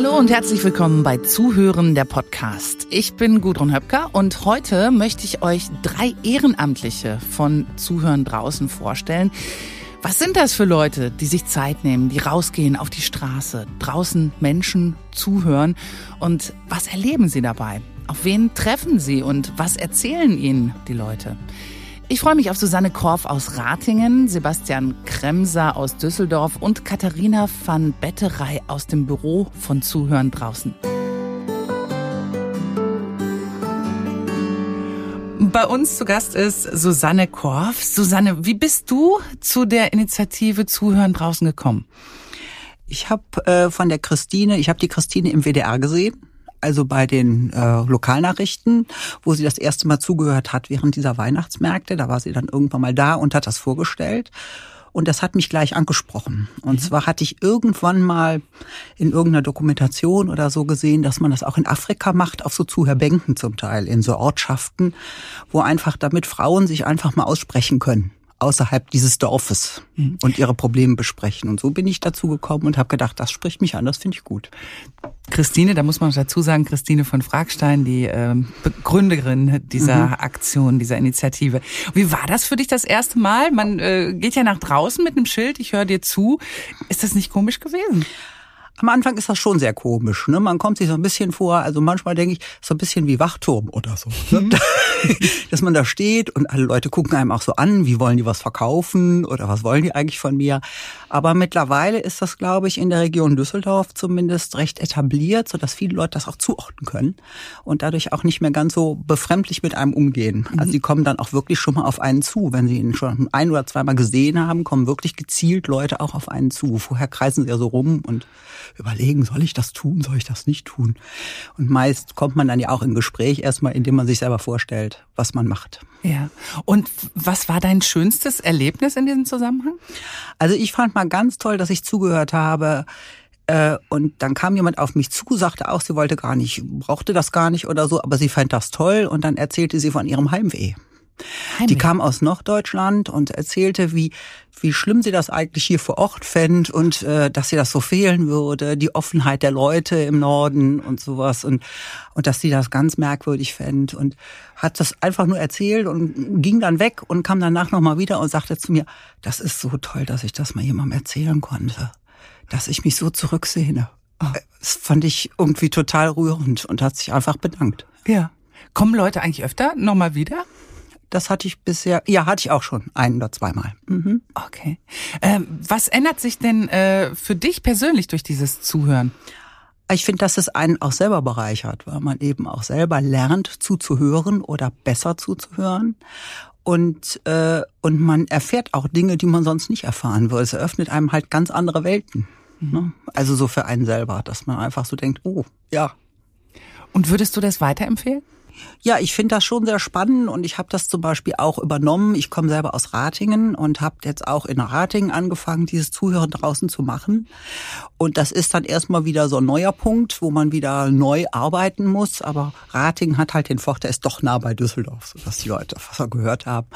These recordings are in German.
Hallo und herzlich willkommen bei Zuhören der Podcast. Ich bin Gudrun Höpker und heute möchte ich euch drei Ehrenamtliche von Zuhören draußen vorstellen. Was sind das für Leute, die sich Zeit nehmen, die rausgehen auf die Straße, draußen Menschen zuhören und was erleben sie dabei? Auf wen treffen sie und was erzählen ihnen die Leute? Ich freue mich auf Susanne Korf aus Ratingen, Sebastian Kremser aus Düsseldorf und Katharina van Betterei aus dem Büro von Zuhören draußen. Bei uns zu Gast ist Susanne Korf. Susanne, wie bist du zu der Initiative Zuhören draußen gekommen? Ich habe äh, von der Christine, ich habe die Christine im WDR gesehen also bei den äh, Lokalnachrichten, wo sie das erste Mal zugehört hat während dieser Weihnachtsmärkte. Da war sie dann irgendwann mal da und hat das vorgestellt. Und das hat mich gleich angesprochen. Und mhm. zwar hatte ich irgendwann mal in irgendeiner Dokumentation oder so gesehen, dass man das auch in Afrika macht, auf so Zuhörbänken zum Teil, in so Ortschaften, wo einfach damit Frauen sich einfach mal aussprechen können außerhalb dieses Dorfes mhm. und ihre Probleme besprechen. Und so bin ich dazu gekommen und habe gedacht, das spricht mich an, das finde ich gut. Christine, da muss man dazu sagen, Christine von Fragstein, die äh, Begründerin dieser mhm. Aktion, dieser Initiative. Wie war das für dich das erste Mal? Man äh, geht ja nach draußen mit einem Schild, ich höre dir zu. Ist das nicht komisch gewesen? Am Anfang ist das schon sehr komisch. Ne? Man kommt sich so ein bisschen vor, also manchmal denke ich, so ein bisschen wie Wachturm oder so. Ne? Mhm. Dass man da steht und alle Leute gucken einem auch so an, wie wollen die was verkaufen oder was wollen die eigentlich von mir. Aber mittlerweile ist das, glaube ich, in der Region Düsseldorf zumindest recht etabliert, sodass viele Leute das auch zuordnen können und dadurch auch nicht mehr ganz so befremdlich mit einem umgehen. Mhm. Also sie kommen dann auch wirklich schon mal auf einen zu. Wenn sie ihn schon ein oder zweimal gesehen haben, kommen wirklich gezielt Leute auch auf einen zu. Vorher kreisen sie ja so rum und überlegen, soll ich das tun, soll ich das nicht tun? Und meist kommt man dann ja auch in Gespräch erstmal, indem man sich selber vorstellt, was man macht. Ja. Und was war dein schönstes Erlebnis in diesem Zusammenhang? Also ich fand mal ganz toll, dass ich zugehört habe. Äh, und dann kam jemand auf mich zu, sagte auch, sie wollte gar nicht, brauchte das gar nicht oder so, aber sie fand das toll und dann erzählte sie von ihrem Heimweh. Heimweh. Die kam aus Norddeutschland und erzählte, wie, wie schlimm sie das eigentlich hier vor Ort fände und äh, dass sie das so fehlen würde, die Offenheit der Leute im Norden und sowas und, und dass sie das ganz merkwürdig fände und hat das einfach nur erzählt und ging dann weg und kam danach nochmal wieder und sagte zu mir, das ist so toll, dass ich das mal jemandem erzählen konnte, dass ich mich so zurücksehne. Oh. Das fand ich irgendwie total rührend und hat sich einfach bedankt. Ja. Kommen Leute eigentlich öfter nochmal wieder? Das hatte ich bisher, ja, hatte ich auch schon ein oder zweimal. Mhm. Okay. Ähm, was ändert sich denn äh, für dich persönlich durch dieses Zuhören? Ich finde, dass es einen auch selber bereichert, weil man eben auch selber lernt zuzuhören oder besser zuzuhören. Und, äh, und man erfährt auch Dinge, die man sonst nicht erfahren würde. Es eröffnet einem halt ganz andere Welten. Mhm. Ne? Also so für einen selber, dass man einfach so denkt, oh, ja. Und würdest du das weiterempfehlen? Ja, ich finde das schon sehr spannend und ich habe das zum Beispiel auch übernommen. Ich komme selber aus Ratingen und habe jetzt auch in Ratingen angefangen, dieses Zuhören draußen zu machen. Und das ist dann erstmal wieder so ein neuer Punkt, wo man wieder neu arbeiten muss. Aber Ratingen hat halt den Vorteil, ist doch nah bei Düsseldorf, sodass die Leute was gehört haben.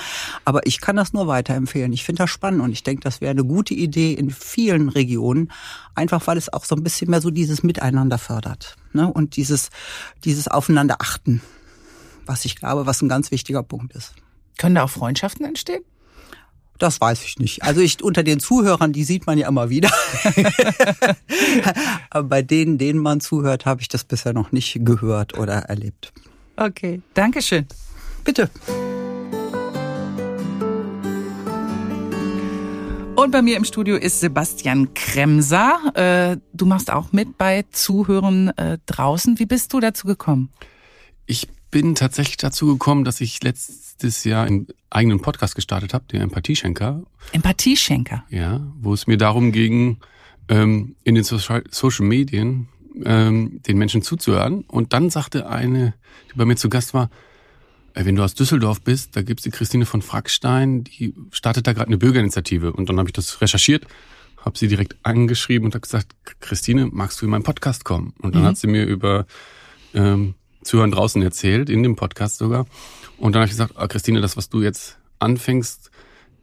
Aber ich kann das nur weiterempfehlen. Ich finde das spannend und ich denke, das wäre eine gute Idee in vielen Regionen, einfach weil es auch so ein bisschen mehr so dieses Miteinander fördert ne? und dieses, dieses Aufeinander achten was ich glaube, was ein ganz wichtiger Punkt ist. Können da auch Freundschaften entstehen? Das weiß ich nicht. Also ich unter den Zuhörern, die sieht man ja immer wieder. Aber bei denen, denen man zuhört, habe ich das bisher noch nicht gehört oder erlebt. Okay, Dankeschön. Bitte. Und bei mir im Studio ist Sebastian Kremser. Äh, du machst auch mit bei Zuhören äh, draußen. Wie bist du dazu gekommen? Ich bin tatsächlich dazu gekommen, dass ich letztes Jahr einen eigenen Podcast gestartet habe, den Empathieschenker. Empathieschenker? Ja, wo es mir darum ging, ähm, in den Social, Social Medien ähm, den Menschen zuzuhören. Und dann sagte eine, die bei mir zu Gast war, wenn du aus Düsseldorf bist, da gibt's die Christine von Frackstein, die startet da gerade eine Bürgerinitiative. Und dann habe ich das recherchiert, habe sie direkt angeschrieben und habe gesagt, Christine, magst du in meinen Podcast kommen? Und dann mhm. hat sie mir über ähm, Zuhören draußen erzählt, in dem Podcast sogar. Und dann habe ich gesagt, ah, Christine, das, was du jetzt anfängst,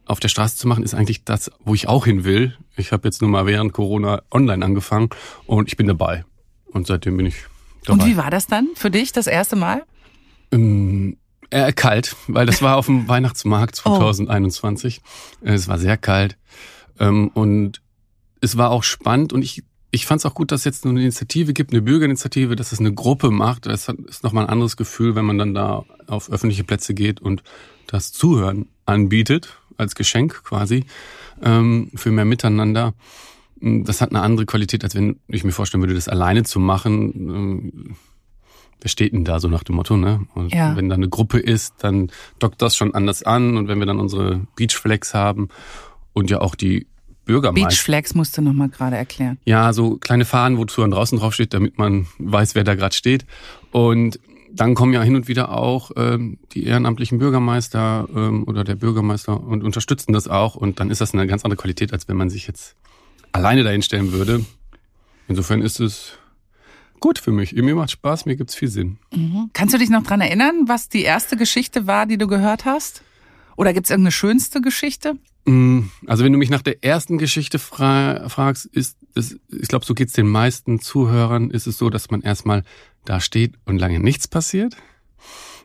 auf der Straße zu machen, ist eigentlich das, wo ich auch hin will. Ich habe jetzt nur mal während Corona online angefangen und ich bin dabei. Und seitdem bin ich dabei. Und wie war das dann für dich das erste Mal? Ähm, äh, kalt, weil das war auf dem Weihnachtsmarkt 2021. Äh, Es war sehr kalt. Ähm, und es war auch spannend und ich, ich fand es auch gut, dass es jetzt eine Initiative gibt, eine Bürgerinitiative, dass es eine Gruppe macht. Das ist nochmal ein anderes Gefühl, wenn man dann da auf öffentliche Plätze geht und das Zuhören anbietet, als Geschenk quasi, ähm, für mehr Miteinander. Das hat eine andere Qualität, als wenn ich mir vorstellen würde, das alleine zu machen. Ähm, Wer steht denn da so nach dem Motto, ne? Und Ja. wenn da eine Gruppe ist, dann dockt das schon anders an. Und wenn wir dann unsere Beachflex haben und ja auch die Bürgermeister. Beachflags musst du noch mal gerade erklären. Ja, so kleine Fahnen, wo Zuhören draußen draufsteht, damit man weiß, wer da gerade steht. Und dann kommen ja hin und wieder auch ähm, die ehrenamtlichen Bürgermeister ähm, oder der Bürgermeister und unterstützen das auch. Und dann ist das eine ganz andere Qualität, als wenn man sich jetzt alleine dahin stellen würde. Insofern ist es gut für mich. Mir macht Spaß, mir gibt's viel Sinn. Kannst du dich noch dran erinnern, was die erste Geschichte war, die du gehört hast? Oder gibt's irgendeine schönste Geschichte? Mm, Also wenn du mich nach der ersten Geschichte fra fragst, ist es, ich glaube, so geht's den meisten Zuhörern, ist es so, dass man erstmal da steht und lange nichts passiert.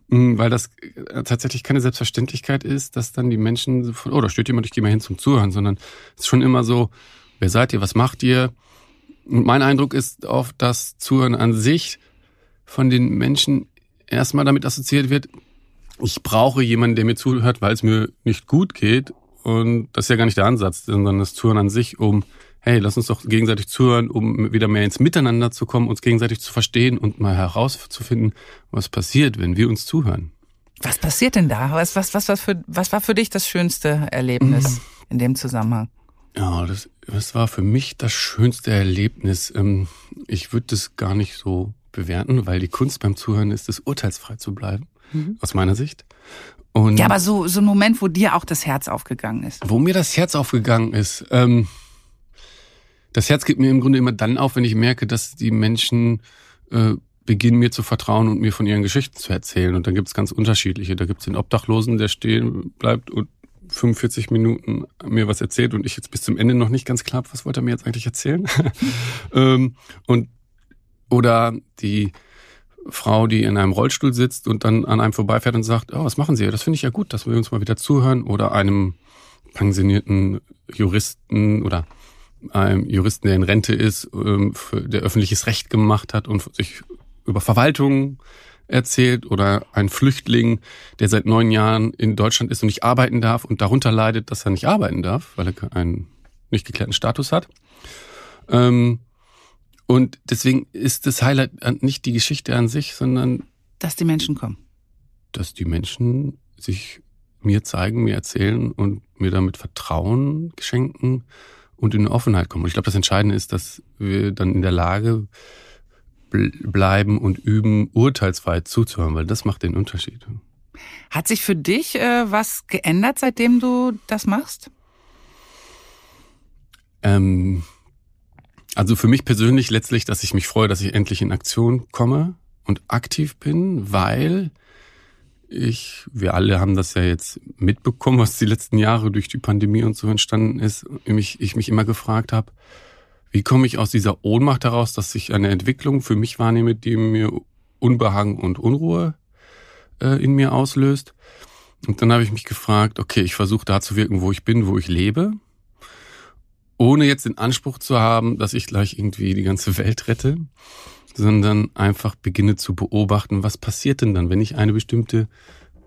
Mm, Weil das äh, tatsächlich keine Selbstverständlichkeit ist, dass dann die Menschen, von, oh, da steht jemand, ich gehe mal hin zum Zuhören, sondern es ist schon immer so, wer seid ihr, was macht ihr? Und mein Eindruck ist oft, dass Zuhören an sich von den Menschen erstmal damit assoziiert wird, ich brauche jemanden, der mir zuhört, weil es mir nicht gut geht. Und das ist ja gar nicht der Ansatz, sondern das Zuhören an sich, um, hey, lass uns doch gegenseitig zuhören, um wieder mehr ins Miteinander zu kommen, uns gegenseitig zu verstehen und mal herauszufinden, was passiert, wenn wir uns zuhören. Was passiert denn da? Was, was, was, was, für, was war für dich das schönste Erlebnis in dem Zusammenhang? Ja, das, das war für mich das schönste Erlebnis. Ähm, Ich würde das gar nicht so bewerten, weil die Kunst beim Zuhören ist es, urteilsfrei zu bleiben, aus meiner Sicht. Und Ja, aber so, so ein Moment, wo dir auch das Herz aufgegangen ist. Wo mir das Herz aufgegangen ist, ähm, das Herz geht mir im Grunde immer dann auf, wenn ich merke, dass die Menschen äh, beginnen mir zu vertrauen und mir von ihren Geschichten zu erzählen. Und dann gibt's ganz unterschiedliche. Da gibt's den Obdachlosen, der stehen bleibt und 45 Minuten mir was erzählt und ich jetzt bis zum Ende noch nicht ganz klar, hab, was wollte er mir jetzt eigentlich erzählen? ähm, und oder die Frau, die in einem Rollstuhl sitzt und dann an einem vorbeifährt und sagt, oh, was machen Sie? Das finde ich ja gut, dass wir uns mal wieder zuhören. Oder einem pensionierten Juristen oder einem Juristen, der in Rente ist, ähm, der öffentliches Recht gemacht hat und sich über Verwaltung erzählt oder ein Flüchtling, der seit neun Jahren in Deutschland ist und nicht arbeiten darf und darunter leidet, dass er nicht arbeiten darf, weil er einen nicht geklärten Status hat. Ähm, und deswegen ist das Highlight nicht die Geschichte an sich, sondern Dass die Menschen kommen. dass die Menschen sich mir zeigen, mir erzählen und mir damit Vertrauen schenken und in eine Offenheit kommen. Und ich glaube, das Entscheidende ist, dass wir dann in der Lage bl- bleiben und üben, urteilsfrei zuzuhören, weil das macht den Unterschied. Hat sich für dich äh, was geändert, seitdem du das machst? Ähm, also für mich persönlich letztlich, dass ich mich freue, dass ich endlich in Aktion komme und aktiv bin, weil ich, wir alle haben das ja jetzt mitbekommen, was die letzten Jahre durch die Pandemie und so entstanden ist, mich, ich mich immer gefragt habe, wie komme ich aus dieser Ohnmacht heraus, dass ich eine Entwicklung für mich wahrnehme, die mir Unbehagen und Unruhe äh, in mir auslöst. Und dann habe ich mich gefragt, okay, ich versuche da zu wirken, wo ich bin, wo ich lebe, ohne jetzt den Anspruch zu haben, dass ich gleich irgendwie die ganze Welt rette, sondern einfach beginne zu beobachten, was passiert denn dann, wenn ich eine bestimmte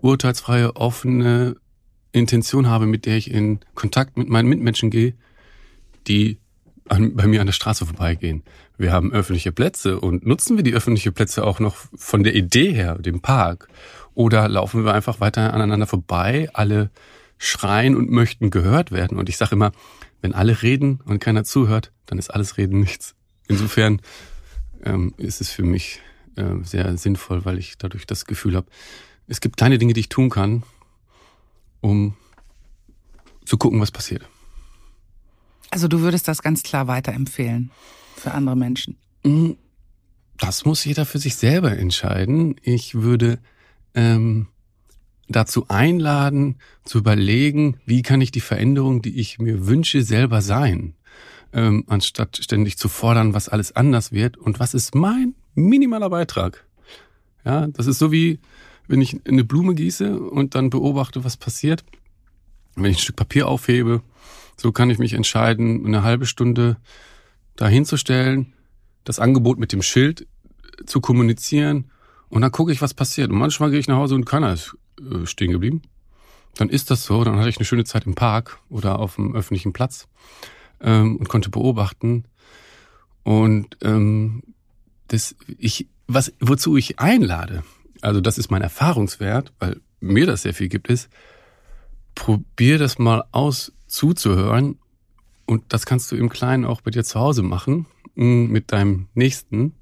urteilsfreie, offene Intention habe, mit der ich in Kontakt mit meinen Mitmenschen gehe, die an, bei mir an der Straße vorbeigehen. Wir haben öffentliche Plätze und nutzen wir die öffentlichen Plätze auch noch von der Idee her, dem Park? Oder laufen wir einfach weiter aneinander vorbei, alle schreien und möchten gehört werden? Und ich sage immer, wenn alle reden und keiner zuhört, dann ist alles Reden nichts. Insofern ähm, ist es für mich äh, sehr sinnvoll, weil ich dadurch das Gefühl habe, es gibt kleine Dinge, die ich tun kann, um zu gucken, was passiert. Also du würdest das ganz klar weiterempfehlen für andere Menschen. Mm, Das muss jeder für sich selber entscheiden. Ich würde ähm, dazu einladen, zu überlegen, wie kann ich die Veränderung, die ich mir wünsche, selber sein. ähm, anstatt ständig zu fordern, was alles anders wird und was ist mein minimaler Beitrag. Ja, das ist so wie, wenn ich eine Blume gieße und dann beobachte, was passiert. Wenn ich ein Stück Papier aufhebe, so kann ich mich entscheiden, eine halbe Stunde dahinzustellen, das Angebot mit dem Schild zu kommunizieren und dann gucke ich, was passiert. Und manchmal gehe ich nach Hause und keiner ist äh, stehen geblieben. Dann ist das so, dann hatte ich eine schöne Zeit im Park oder auf dem öffentlichen Platz ähm, und konnte beobachten. Und ähm, das, ich, was, wozu ich einlade, also das ist mein Erfahrungswert, weil mir das sehr viel gibt, ist, probier das mal aus zuzuhören. Und das kannst du im Kleinen auch bei dir zu Hause machen, mit deinem Nächsten.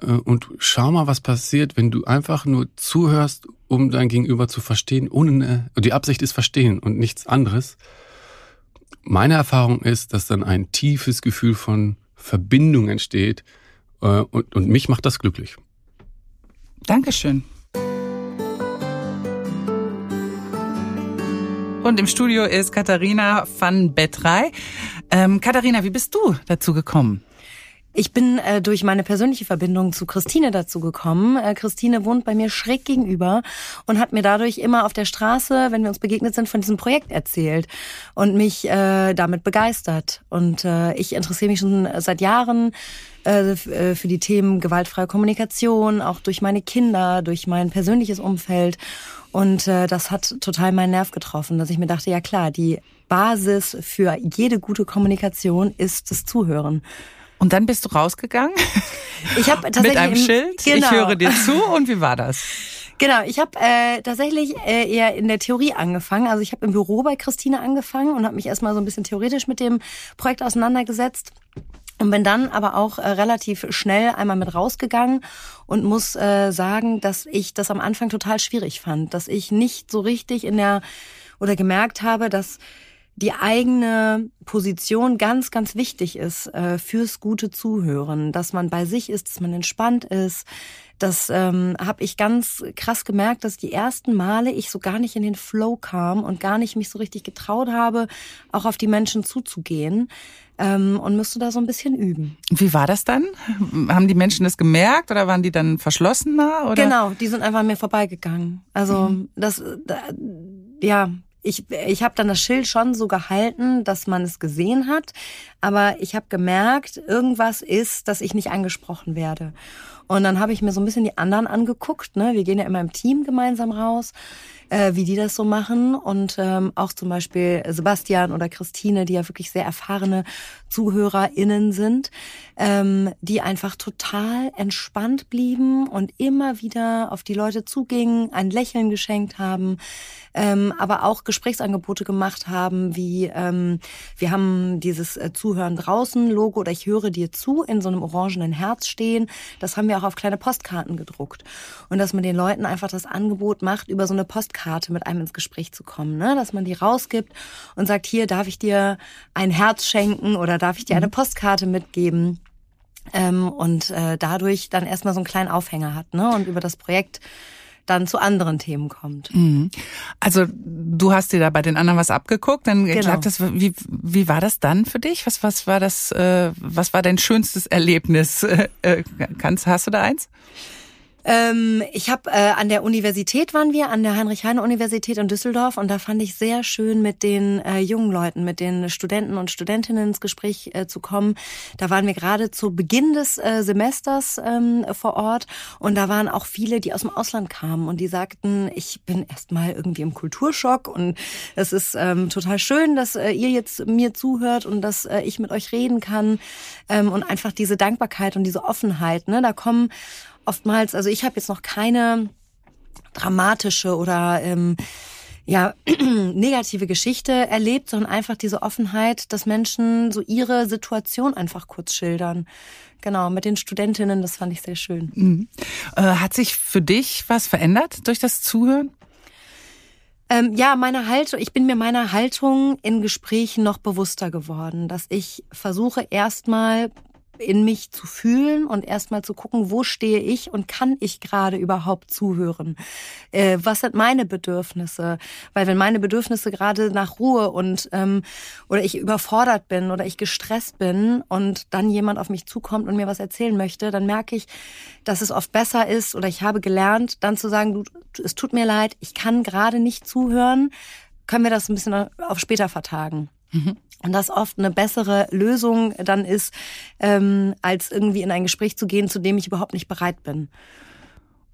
Äh, und schau mal, was passiert, wenn du einfach nur zuhörst, um dein Gegenüber zu verstehen, ohne die Absicht ist verstehen und nichts anderes. Meine Erfahrung ist, dass dann ein tiefes Gefühl von Verbindung entsteht äh, und, und mich macht das glücklich. Dankeschön. Und im Studio ist Katharina van Bettrey. Ähm, Katharina, wie bist du dazu gekommen? Ich bin äh, durch meine persönliche Verbindung zu Christine dazu gekommen. Äh, Christine wohnt bei mir schräg gegenüber und hat mir dadurch immer auf der Straße, wenn wir uns begegnet sind, von diesem Projekt erzählt und mich äh, damit begeistert. Und äh, ich interessiere mich schon seit Jahren äh, äh, für die Themen gewaltfreie Kommunikation, auch durch meine Kinder, durch mein persönliches Umfeld. Und äh, das hat total meinen Nerv getroffen, dass ich mir dachte, ja klar, die Basis für jede gute Kommunikation ist das Zuhören. Und dann bist du rausgegangen? Ich habe tatsächlich mit einem Schild. Genau. Ich höre dir zu. Und wie war das? Genau, ich habe äh, tatsächlich äh, eher in der Theorie angefangen. Also ich habe im Büro bei Christine angefangen und habe mich erstmal so ein bisschen theoretisch mit dem Projekt auseinandergesetzt. Und bin dann aber auch äh, relativ schnell einmal mit rausgegangen und muss äh, sagen, dass ich das am Anfang total schwierig fand, dass ich nicht so richtig in der oder gemerkt habe, dass die eigene Position ganz, ganz wichtig ist äh, fürs gute Zuhören, dass man bei sich ist, dass man entspannt ist. Das ähm, habe ich ganz krass gemerkt, dass die ersten Male ich so gar nicht in den Flow kam und gar nicht mich so richtig getraut habe, auch auf die Menschen zuzugehen ähm, und musste da so ein bisschen üben. Wie war das dann? Haben die Menschen das gemerkt oder waren die dann verschlossener? Oder? Genau, die sind einfach an mir vorbeigegangen. Also mhm. das, da, ja, ich, ich habe dann das Schild schon so gehalten, dass man es gesehen hat, aber ich habe gemerkt, irgendwas ist, dass ich nicht angesprochen werde. Und dann habe ich mir so ein bisschen die anderen angeguckt. Ne? Wir gehen ja immer im Team gemeinsam raus äh, wie die das so machen. Und ähm, auch zum Beispiel Sebastian oder Christine, die ja wirklich sehr erfahrene ZuhörerInnen sind, ähm, die einfach total entspannt blieben und immer wieder auf die Leute zugingen, ein Lächeln geschenkt haben, ähm, aber auch Gesprächsangebote gemacht haben, wie ähm, wir haben dieses äh, Zuhören draußen Logo oder ich höre dir zu in so einem orangenen Herz stehen. Das haben wir auch auf kleine Postkarten gedruckt. Und dass man den Leuten einfach das Angebot macht, über so eine Postkarte mit einem ins Gespräch zu kommen, ne? dass man die rausgibt und sagt, hier darf ich dir ein Herz schenken oder darf ich dir eine mhm. Postkarte mitgeben? Ähm, und äh, dadurch dann erstmal so einen kleinen Aufhänger hat ne? und über das Projekt dann zu anderen Themen kommt. Mhm. Also du hast dir da bei den anderen was abgeguckt, dann genau. klappt das. Wie, wie war das dann für dich? Was was war das? Äh, was war dein schönstes Erlebnis? Äh kannst hast du da eins? Ähm, ich habe äh, an der Universität waren wir, an der Heinrich-Heine-Universität in Düsseldorf und da fand ich sehr schön mit den äh, jungen Leuten, mit den Studenten und Studentinnen ins Gespräch äh, zu kommen. Da waren wir gerade zu Beginn des äh, Semesters ähm, vor Ort und da waren auch viele, die aus dem Ausland kamen und die sagten, ich bin erstmal irgendwie im Kulturschock und es ist ähm, total schön, dass äh, ihr jetzt mir zuhört und dass äh, ich mit euch reden kann ähm, und einfach diese Dankbarkeit und diese Offenheit. Ne, da kommen oftmals, also ich habe jetzt noch keine dramatische oder ähm, ja, negative Geschichte erlebt, sondern einfach diese Offenheit, dass Menschen so ihre Situation einfach kurz schildern. Genau, mit den Studentinnen, das fand ich sehr schön. Mhm. Äh, hat sich für dich was verändert durch das Zuhören? Ähm, ja, meine Haltung, ich bin mir meiner Haltung in Gesprächen noch bewusster geworden, dass ich versuche erstmal in mich zu fühlen und erstmal zu gucken, wo stehe ich und kann ich gerade überhaupt zuhören? Äh, was sind meine Bedürfnisse? Weil wenn meine Bedürfnisse gerade nach Ruhe und ähm, oder ich überfordert bin oder ich gestresst bin und dann jemand auf mich zukommt und mir was erzählen möchte, dann merke ich, dass es oft besser ist oder ich habe gelernt, dann zu sagen, du, es tut mir leid, ich kann gerade nicht zuhören. Können wir das ein bisschen auf später vertagen? Und das oft eine bessere Lösung dann ist, ähm, als irgendwie in ein Gespräch zu gehen, zu dem ich überhaupt nicht bereit bin.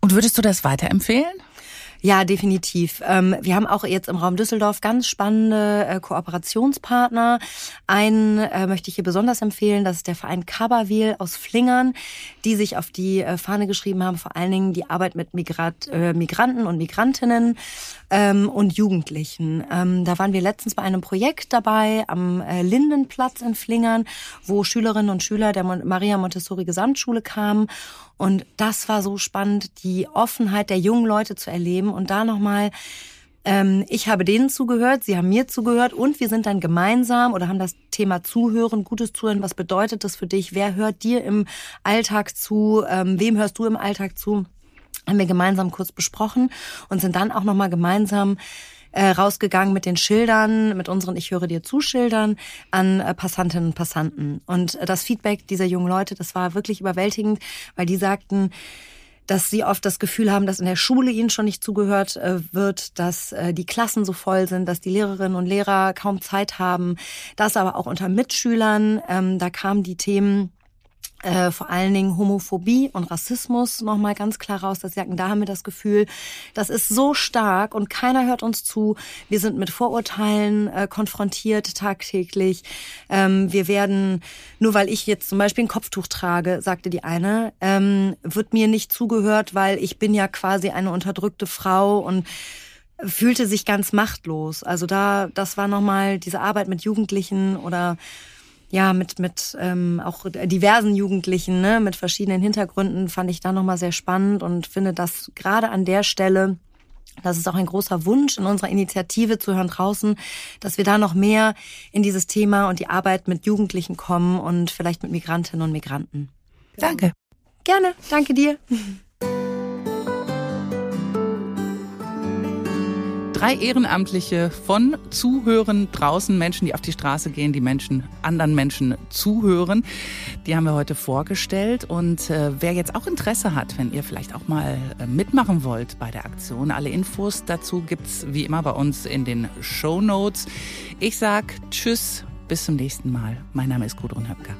Und würdest du das weiterempfehlen? Ja, definitiv. Ähm, wir haben auch jetzt im Raum Düsseldorf ganz spannende äh, Kooperationspartner. Einen äh, möchte ich hier besonders empfehlen, das ist der Verein Kaberwil aus Flingern, die sich auf die äh, Fahne geschrieben haben, vor allen Dingen die Arbeit mit Migrat, Migranten und Migrantinnen ähm, und Jugendlichen. Ähm, da waren wir letztens bei einem Projekt dabei am Lindenplatz in Flingern, wo Schülerinnen und Schüler der Maria Montessori Gesamtschule kamen und das war so spannend, die Offenheit der jungen Leute zu erleben und da nochmal ähm, ich habe denen zugehört, sie haben mir zugehört und wir sind dann gemeinsam oder haben das Thema Zuhören, gutes Zuhören, was bedeutet das für dich? Wer hört dir im Alltag zu? Ähm, wem hörst du im Alltag zu? Haben wir gemeinsam kurz besprochen und sind dann auch nochmal gemeinsam äh, rausgegangen mit den Schildern, mit unseren Ich höre dir zu Schildern an äh, Passantinnen und Passanten. Und äh, das Feedback dieser jungen Leute, das war wirklich überwältigend, weil die sagten, dass sie oft das Gefühl haben, dass in der Schule ihnen schon nicht zugehört äh, wird, dass äh, die Klassen so voll sind, dass die Lehrerinnen und Lehrer kaum Zeit haben, das aber auch unter Mitschülern, ähm, da kamen die Themen äh, vor allen Dingen Homophobie und Rassismus nochmal ganz klar raus, sie sagen, da haben wir das Gefühl, das ist so stark und keiner hört uns zu. Wir sind mit Vorurteilen äh, konfrontiert tagtäglich. Ähm, wir werden, nur weil ich jetzt zum Beispiel ein Kopftuch trage, sagte die eine, ähm, wird mir nicht zugehört, weil ich bin ja quasi eine unterdrückte Frau und fühlte sich ganz machtlos. Also da, das war nochmal diese Arbeit mit Jugendlichen oder ja, mit, mit ähm, auch diversen Jugendlichen, ne, mit verschiedenen Hintergründen, fand ich da nochmal sehr spannend und finde, dass gerade an der Stelle, das ist auch ein großer Wunsch in unserer Initiative zu hören draußen, dass wir da noch mehr in dieses Thema und die Arbeit mit Jugendlichen kommen und vielleicht mit Migrantinnen und Migranten. Danke. Gerne. Danke dir. Drei Ehrenamtliche von Zuhören draußen, Menschen, die auf die Straße gehen, die Menschen, anderen Menschen zuhören. Die haben wir heute vorgestellt. Und äh, wer jetzt auch Interesse hat, wenn ihr vielleicht auch mal äh, mitmachen wollt bei der Aktion, alle Infos dazu gibt's wie immer bei uns in den Show Notes. Ich sag Tschüss, bis zum nächsten Mal. Mein Name ist Gudrun Höpker.